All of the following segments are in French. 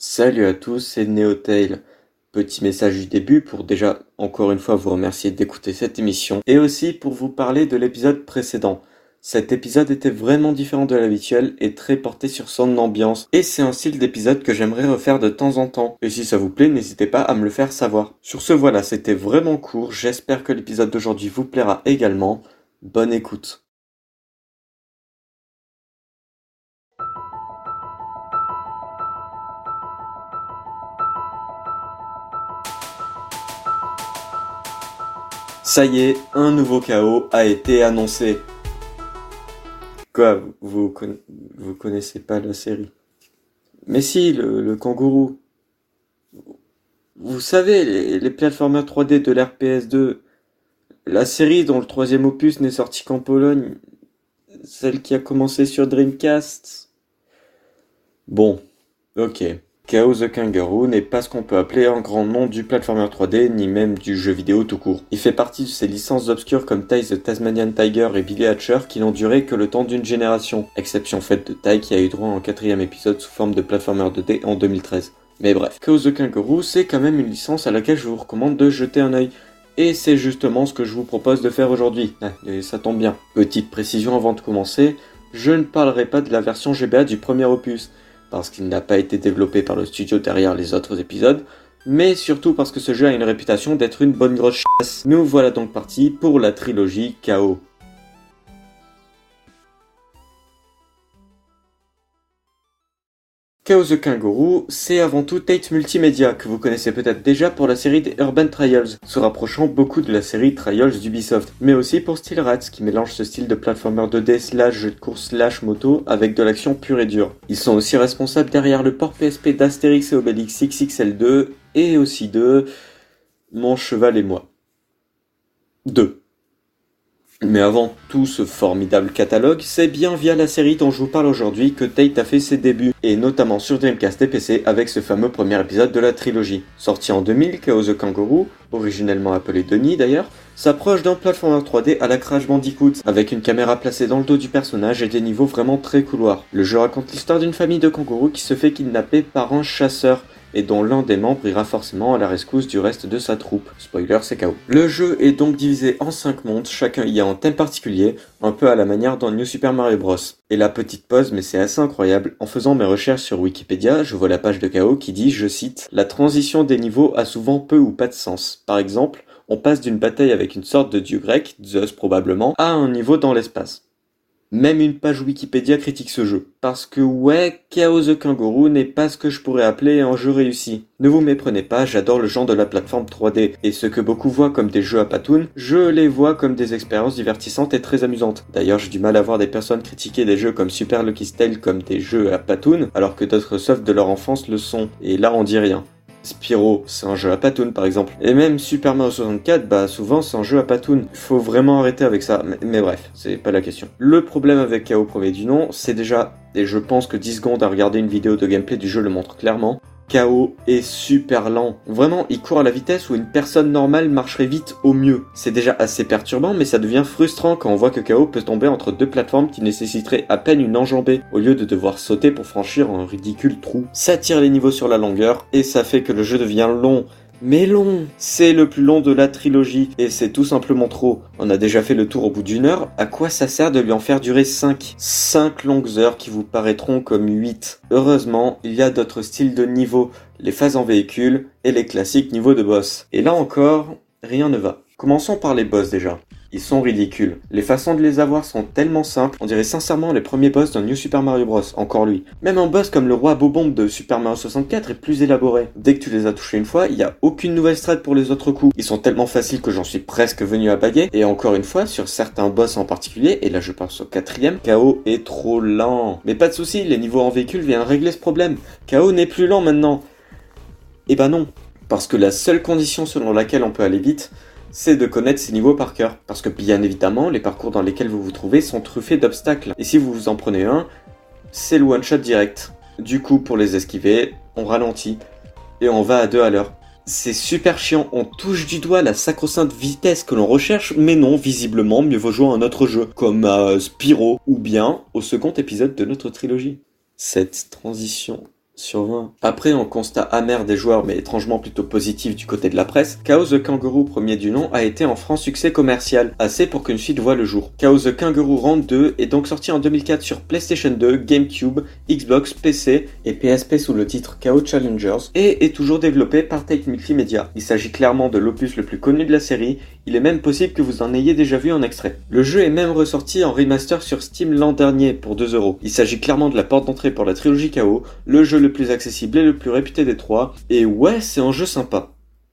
Salut à tous, c'est Neotail. Petit message du début pour déjà encore une fois vous remercier d'écouter cette émission et aussi pour vous parler de l'épisode précédent. Cet épisode était vraiment différent de l'habituel et très porté sur son ambiance et c'est un style d'épisode que j'aimerais refaire de temps en temps. Et si ça vous plaît, n'hésitez pas à me le faire savoir. Sur ce voilà, c'était vraiment court, j'espère que l'épisode d'aujourd'hui vous plaira également. Bonne écoute. Ça y est, un nouveau chaos a été annoncé. Quoi, vous, vous connaissez pas la série? Mais si, le, kangourou. Vous savez, les, les plateformers 3D de l'RPS2, la série dont le troisième opus n'est sorti qu'en Pologne, celle qui a commencé sur Dreamcast. Bon, ok. Chaos the Kangaroo n'est pas ce qu'on peut appeler un grand nom du platformer 3D, ni même du jeu vidéo tout court. Il fait partie de ces licences obscures comme Ty the Tasmanian Tiger et Billy Hatcher qui n'ont duré que le temps d'une génération, exception faite de Ty qui a eu droit un quatrième épisode sous forme de platformer 2D en 2013. Mais bref, Chaos the Kangaroo, c'est quand même une licence à laquelle je vous recommande de jeter un œil. Et c'est justement ce que je vous propose de faire aujourd'hui. Ah, et ça tombe bien. Petite précision avant de commencer, je ne parlerai pas de la version GBA du premier opus parce qu'il n'a pas été développé par le studio derrière les autres épisodes, mais surtout parce que ce jeu a une réputation d'être une bonne grosse chasse. Nous voilà donc partis pour la trilogie KO. Chaos the Kangaroo, c'est avant tout Tate Multimedia, que vous connaissez peut-être déjà pour la série des Urban Trials, se rapprochant beaucoup de la série Trials d'Ubisoft, mais aussi pour Steel Rats, qui mélange ce style de platformer 2D slash jeu de course slash moto avec de l'action pure et dure. Ils sont aussi responsables derrière le port PSP d'Astérix et Obélix XXL2, et aussi de Mon cheval et moi. 2. Mais avant tout ce formidable catalogue, c'est bien via la série dont je vous parle aujourd'hui que Tate a fait ses débuts, et notamment sur Dreamcast et PC avec ce fameux premier épisode de la trilogie. Sorti en 2000, Chaos the Kangaroo, originellement appelé Denis d'ailleurs, s'approche d'un platformer 3D à la Crash Bandicoot, avec une caméra placée dans le dos du personnage et des niveaux vraiment très couloirs. Le jeu raconte l'histoire d'une famille de kangourous qui se fait kidnapper par un chasseur, et dont l'un des membres ira forcément à la rescousse du reste de sa troupe. Spoiler, c'est KO. Le jeu est donc divisé en 5 mondes, chacun y a un thème particulier, un peu à la manière dans New Super Mario Bros. Et la petite pause, mais c'est assez incroyable, en faisant mes recherches sur Wikipédia, je vois la page de KO qui dit, je cite, La transition des niveaux a souvent peu ou pas de sens. Par exemple, on passe d'une bataille avec une sorte de dieu grec, Zeus probablement, à un niveau dans l'espace. Même une page Wikipédia critique ce jeu. Parce que ouais, Chaos the Kangaroo n'est pas ce que je pourrais appeler un jeu réussi. Ne vous méprenez pas, j'adore le genre de la plateforme 3D, et ce que beaucoup voient comme des jeux à patoun, je les vois comme des expériences divertissantes et très amusantes. D'ailleurs, j'ai du mal à voir des personnes critiquer des jeux comme Super Lucky Style comme des jeux à patoun, alors que d'autres softs de leur enfance le sont, et là on dit rien. Spyro, c'est un jeu à patoun par exemple. Et même Super Mario 64, bah souvent c'est un jeu à patoun. Faut vraiment arrêter avec ça. Mais, bref, c'est pas la question. Le problème avec KO premier du nom, c'est déjà, et je pense que 10 secondes à regarder une vidéo de gameplay du jeu le montre clairement, KO est super lent. Vraiment, il court à la vitesse où une personne normale marcherait vite au mieux. C'est déjà assez perturbant, mais ça devient frustrant quand on voit que KO peut tomber entre deux plateformes qui nécessiteraient à peine une enjambée, au lieu de devoir sauter pour franchir un ridicule trou. Ça tire les niveaux sur la longueur, et ça fait que le jeu devient long, mais long C'est le plus long de la trilogie, et c'est tout simplement trop. On a déjà fait le tour au bout d'une heure, à quoi ça sert de lui en faire durer 5 5 longues heures qui vous paraîtront comme 8. Heureusement, il y a d'autres styles de niveau, les phases en véhicule et les classiques niveaux de boss. Et là encore, rien ne va. Commençons par les boss déjà. Ils sont ridicules. Les façons de les avoir sont tellement simples, on dirait sincèrement les premiers boss d'un New Super Mario Bros. Encore lui. Même un boss comme le roi Bobombe de Super Mario 64 est plus élaboré. Dès que tu les as touchés une fois, il n'y a aucune nouvelle strat pour les autres coups. Ils sont tellement faciles que j'en suis presque venu à baguer. Et encore une fois, sur certains boss en particulier, et là je pense au quatrième, KO est trop lent. Mais pas de souci, les niveaux en véhicule viennent régler ce problème. KO n'est plus lent maintenant. Eh bah ben non. Parce que la seule condition selon laquelle on peut aller vite, c'est de connaître ces niveaux par cœur. Parce que bien évidemment, les parcours dans lesquels vous vous trouvez sont truffés d'obstacles. Et si vous vous en prenez un, c'est le one-shot direct. Du coup, pour les esquiver, on ralentit et on va à deux à l'heure. C'est super chiant, on touche du doigt la sacro-sainte vitesse que l'on recherche, mais non, visiblement, mieux vaut jouer à un autre jeu, comme à Spyro, ou bien au second épisode de notre trilogie. Cette transition sur 20. Après un constat amer des joueurs mais étrangement plutôt positif du côté de la presse, Chaos the Kangaroo premier du nom a été un franc succès commercial, assez pour qu'une suite voit le jour. Chaos the Kangaroo Round 2 est donc sorti en 2004 sur PlayStation 2, GameCube, Xbox, PC et PSP sous le titre Chaos Challengers et est toujours développé par Take Multimedia. Il s'agit clairement de l'opus le plus connu de la série, il est même possible que vous en ayez déjà vu en extrait. Le jeu est même ressorti en remaster sur Steam l'an dernier pour 2 euros. Il s'agit clairement de la porte d'entrée pour la trilogie KO, le jeu le plus accessible et le plus réputé des trois, et ouais, c'est un jeu sympa.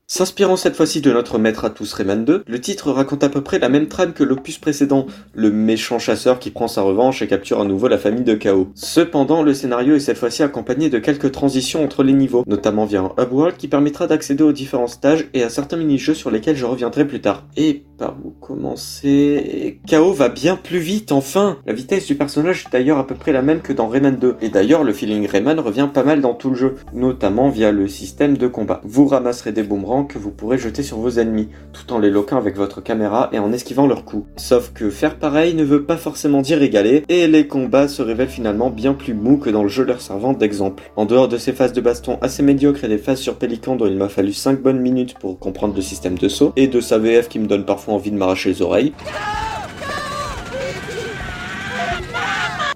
S'inspirant cette fois-ci de notre maître à tous Rayman 2, le titre raconte à peu près la même trame que l'opus précédent, le méchant chasseur qui prend sa revanche et capture à nouveau la famille de Chaos. Cependant, le scénario est cette fois-ci accompagné de quelques transitions entre les niveaux, notamment via un hub world qui permettra d'accéder aux différents stages et à certains mini-jeux sur lesquels je reviendrai plus tard. Et par où commencer Chaos va bien plus vite enfin La vitesse du personnage est d'ailleurs à peu près la même que dans Rayman 2, et d'ailleurs le feeling Rayman revient pas mal dans tout le jeu, notamment via le système de combat. Vous ramasserez des boomerangs que vous pourrez jeter sur vos ennemis, tout en les loquant avec votre caméra et en esquivant leurs coups. Sauf que faire pareil ne veut pas forcément dire égaler, et les combats se révèlent finalement bien plus mous que dans le jeu leur servant d'exemple. En dehors de ces phases de baston assez médiocres et des phases sur Pélican dont il m'a fallu 5 bonnes minutes pour comprendre le système de saut, et de sa VF qui me donne parfois envie de m'arracher les oreilles,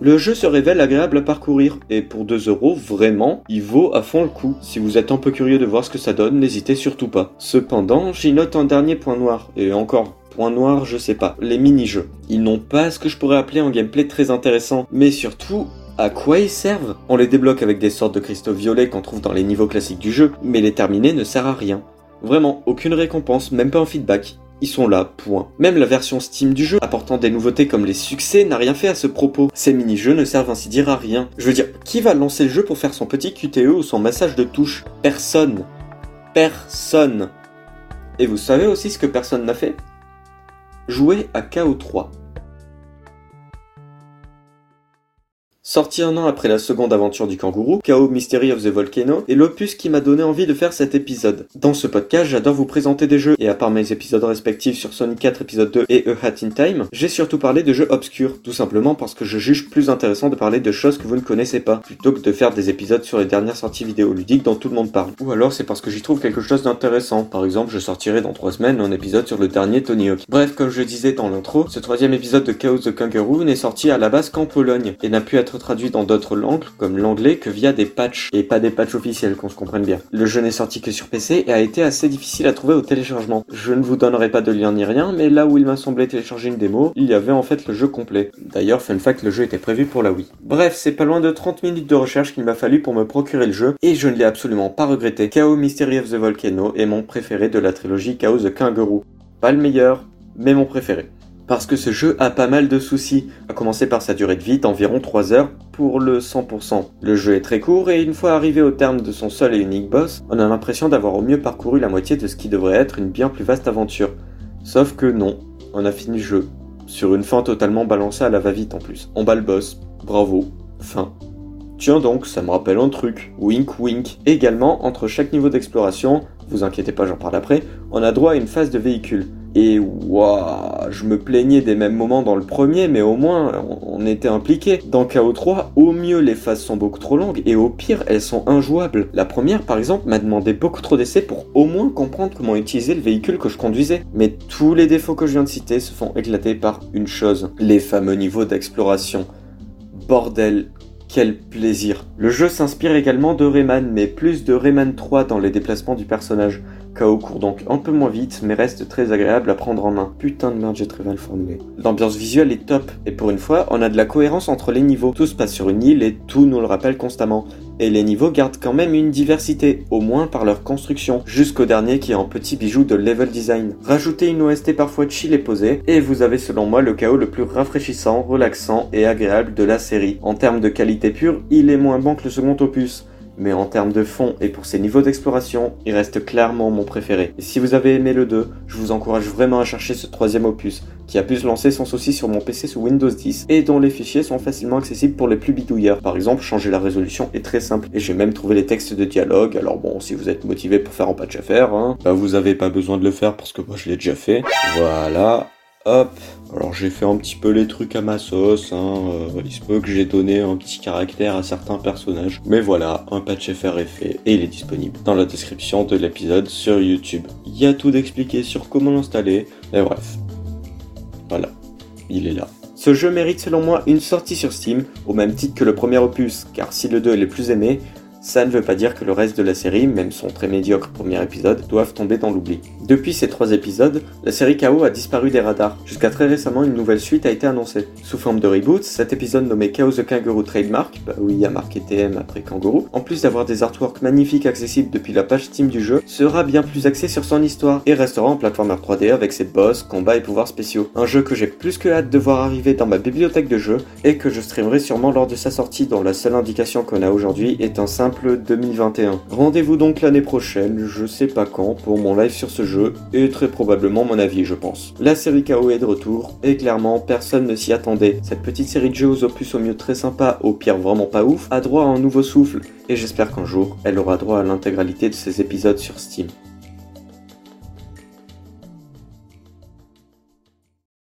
Le jeu se révèle agréable à parcourir et pour 2 euros, vraiment, il vaut à fond le coup. Si vous êtes un peu curieux de voir ce que ça donne, n'hésitez surtout pas. Cependant, j'y note un dernier point noir, et encore, point noir, je sais pas, les mini-jeux. Ils n'ont pas ce que je pourrais appeler un gameplay très intéressant, mais surtout, à quoi ils servent? On les débloque avec des sortes de cristaux violets qu'on trouve dans les niveaux classiques du jeu, mais les terminer ne sert à rien. Vraiment, aucune récompense, même pas un feedback ils sont là, point. Même la version Steam du jeu, apportant des nouveautés comme les succès, n'a rien fait à ce propos. Ces mini-jeux ne servent ainsi dire à rien. Je veux dire, qui va lancer le jeu pour faire son petit QTE ou son massage de touche? Personne. Personne. Et vous savez aussi ce que personne n'a fait? Jouer à KO3. Sorti un an après la seconde aventure du kangourou, Chaos Mystery of the Volcano, est l'opus qui m'a donné envie de faire cet épisode. Dans ce podcast, j'adore vous présenter des jeux, et à part mes épisodes respectifs sur Sonic 4 épisode 2 et A Hat in Time, j'ai surtout parlé de jeux obscurs, tout simplement parce que je juge plus intéressant de parler de choses que vous ne connaissez pas, plutôt que de faire des épisodes sur les dernières sorties vidéoludiques dont tout le monde parle. Ou alors c'est parce que j'y trouve quelque chose d'intéressant. Par exemple, je sortirai dans 3 semaines un épisode sur le dernier Tony Hawk. Bref, comme je disais dans l'intro, ce troisième épisode de Chaos the Kangaroo n'est sorti à la base qu'en Pologne, et n'a pu être traduit dans d'autres langues, comme l'anglais, que via des patchs, et pas des patchs officiels, qu'on se comprenne bien. Le jeu n'est sorti que sur PC et a été assez difficile à trouver au téléchargement. Je ne vous donnerai pas de lien ni rien, mais là où il m'a semblé télécharger une démo, il y avait en fait le jeu complet. D'ailleurs, fun fact, le jeu était prévu pour la Wii. Bref, c'est pas loin de 30 minutes de recherche qu'il m'a fallu pour me procurer le jeu, et je ne l'ai absolument pas regretté. Chaos Mystery of the Volcano est mon préféré de la trilogie Chaos the Kangaroo. Pas le meilleur, mais mon préféré parce que ce jeu a pas mal de soucis, à commencer par sa durée de vie d'environ 3 heures pour le 100%. Le jeu est très court et une fois arrivé au terme de son seul et unique boss, on a l'impression d'avoir au mieux parcouru la moitié de ce qui devrait être une bien plus vaste aventure. Sauf que non, on a fini le jeu, sur une fin totalement balancée à la va-vite en plus. On bat le boss, bravo, fin. Tiens donc, ça me rappelle un truc, wink wink. Également, entre chaque niveau d'exploration, vous inquiétez pas j'en parle après, on a droit à une phase de véhicule. Et waouh, je me plaignais des mêmes moments dans le premier, mais au moins on était impliqué. Dans KO3, au mieux les phases sont beaucoup trop longues et au pire elles sont injouables. La première par exemple m'a demandé beaucoup trop d'essais pour au moins comprendre comment utiliser le véhicule que je conduisais. Mais tous les défauts que je viens de citer se font éclater par une chose, les fameux niveaux d'exploration. Bordel, quel plaisir. Le jeu s'inspire également de Rayman, mais plus de Rayman 3 dans les déplacements du personnage. KO court donc un peu moins vite, mais reste très agréable à prendre en main. Putain de merde, j'ai très mal formulé. L'ambiance visuelle est top, et pour une fois, on a de la cohérence entre les niveaux. Tout se passe sur une île et tout nous le rappelle constamment. Et les niveaux gardent quand même une diversité, au moins par leur construction, jusqu'au dernier qui est en petit bijou de level design. Rajoutez une OST parfois chill et posée, et vous avez selon moi le chaos le plus rafraîchissant, relaxant et agréable de la série. En termes de qualité pure, il est moins bon que le second opus mais en termes de fond et pour ses niveaux d'exploration, il reste clairement mon préféré. Et si vous avez aimé le 2, je vous encourage vraiment à chercher ce troisième opus, qui a pu se lancer sans souci sur mon PC sous Windows 10, et dont les fichiers sont facilement accessibles pour les plus bidouilleurs. Par exemple, changer la résolution est très simple, et j'ai même trouvé les textes de dialogue, alors bon, si vous êtes motivé pour faire un patch à faire, hein, bah vous avez pas besoin de le faire parce que moi je l'ai déjà fait. Voilà. Hop, alors j'ai fait un petit peu les trucs à ma sauce, hein. euh, il se peut que j'ai donné un petit caractère à certains personnages, mais voilà, un patch FR est fait et il est disponible dans la description de l'épisode sur YouTube. Il y a tout d'expliqué sur comment l'installer, et bref. Voilà, il est là. Ce jeu mérite selon moi une sortie sur Steam, au même titre que le premier opus, car si le 2 est le plus aimé, ça ne veut pas dire que le reste de la série, même son très médiocre premier épisode, doivent tomber dans l'oubli. Depuis ces trois épisodes, la série KO a disparu des radars. Jusqu'à très récemment, une nouvelle suite a été annoncée. Sous forme de reboot, cet épisode nommé Chaos the Kangaroo Trademark, bah oui, il y a marqué TM après Kangaroo, en plus d'avoir des artworks magnifiques accessibles depuis la page Steam du jeu, sera bien plus axé sur son histoire et restera en plateforme 3D avec ses boss, combats et pouvoirs spéciaux. Un jeu que j'ai plus que hâte de voir arriver dans ma bibliothèque de jeux et que je streamerai sûrement lors de sa sortie dont la seule indication qu'on a aujourd'hui est un simple 2021. Rendez-vous donc l'année prochaine, je sais pas quand, pour mon live sur ce jeu, et très probablement mon avis, je pense. La série KO est de retour, et clairement, personne ne s'y attendait. Cette petite série de jeux aux opus au mieux très sympa, au pire vraiment pas ouf, a droit à un nouveau souffle, et j'espère qu'un jour, elle aura droit à l'intégralité de ses épisodes sur Steam.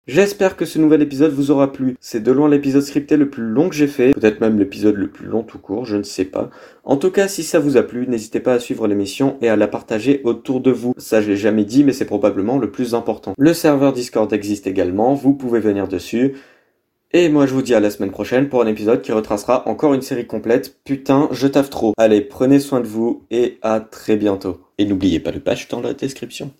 J'espère que ce nouvel épisode vous aura plu. C'est de loin l'épisode scripté le plus long que j'ai fait, peut-être même l'épisode le plus long tout court, je ne sais pas. En tout cas, si ça vous a plu, n'hésitez pas à suivre l'émission et à la partager autour de vous. Ça, je l'ai jamais dit, mais c'est probablement le plus important. Le serveur Discord existe également, vous pouvez venir dessus. Et moi, je vous dis à la semaine prochaine pour un épisode qui retracera encore une série complète. Putain, je taffe trop. Allez, prenez soin de vous et à très bientôt. Et n'oubliez pas le patch dans la description.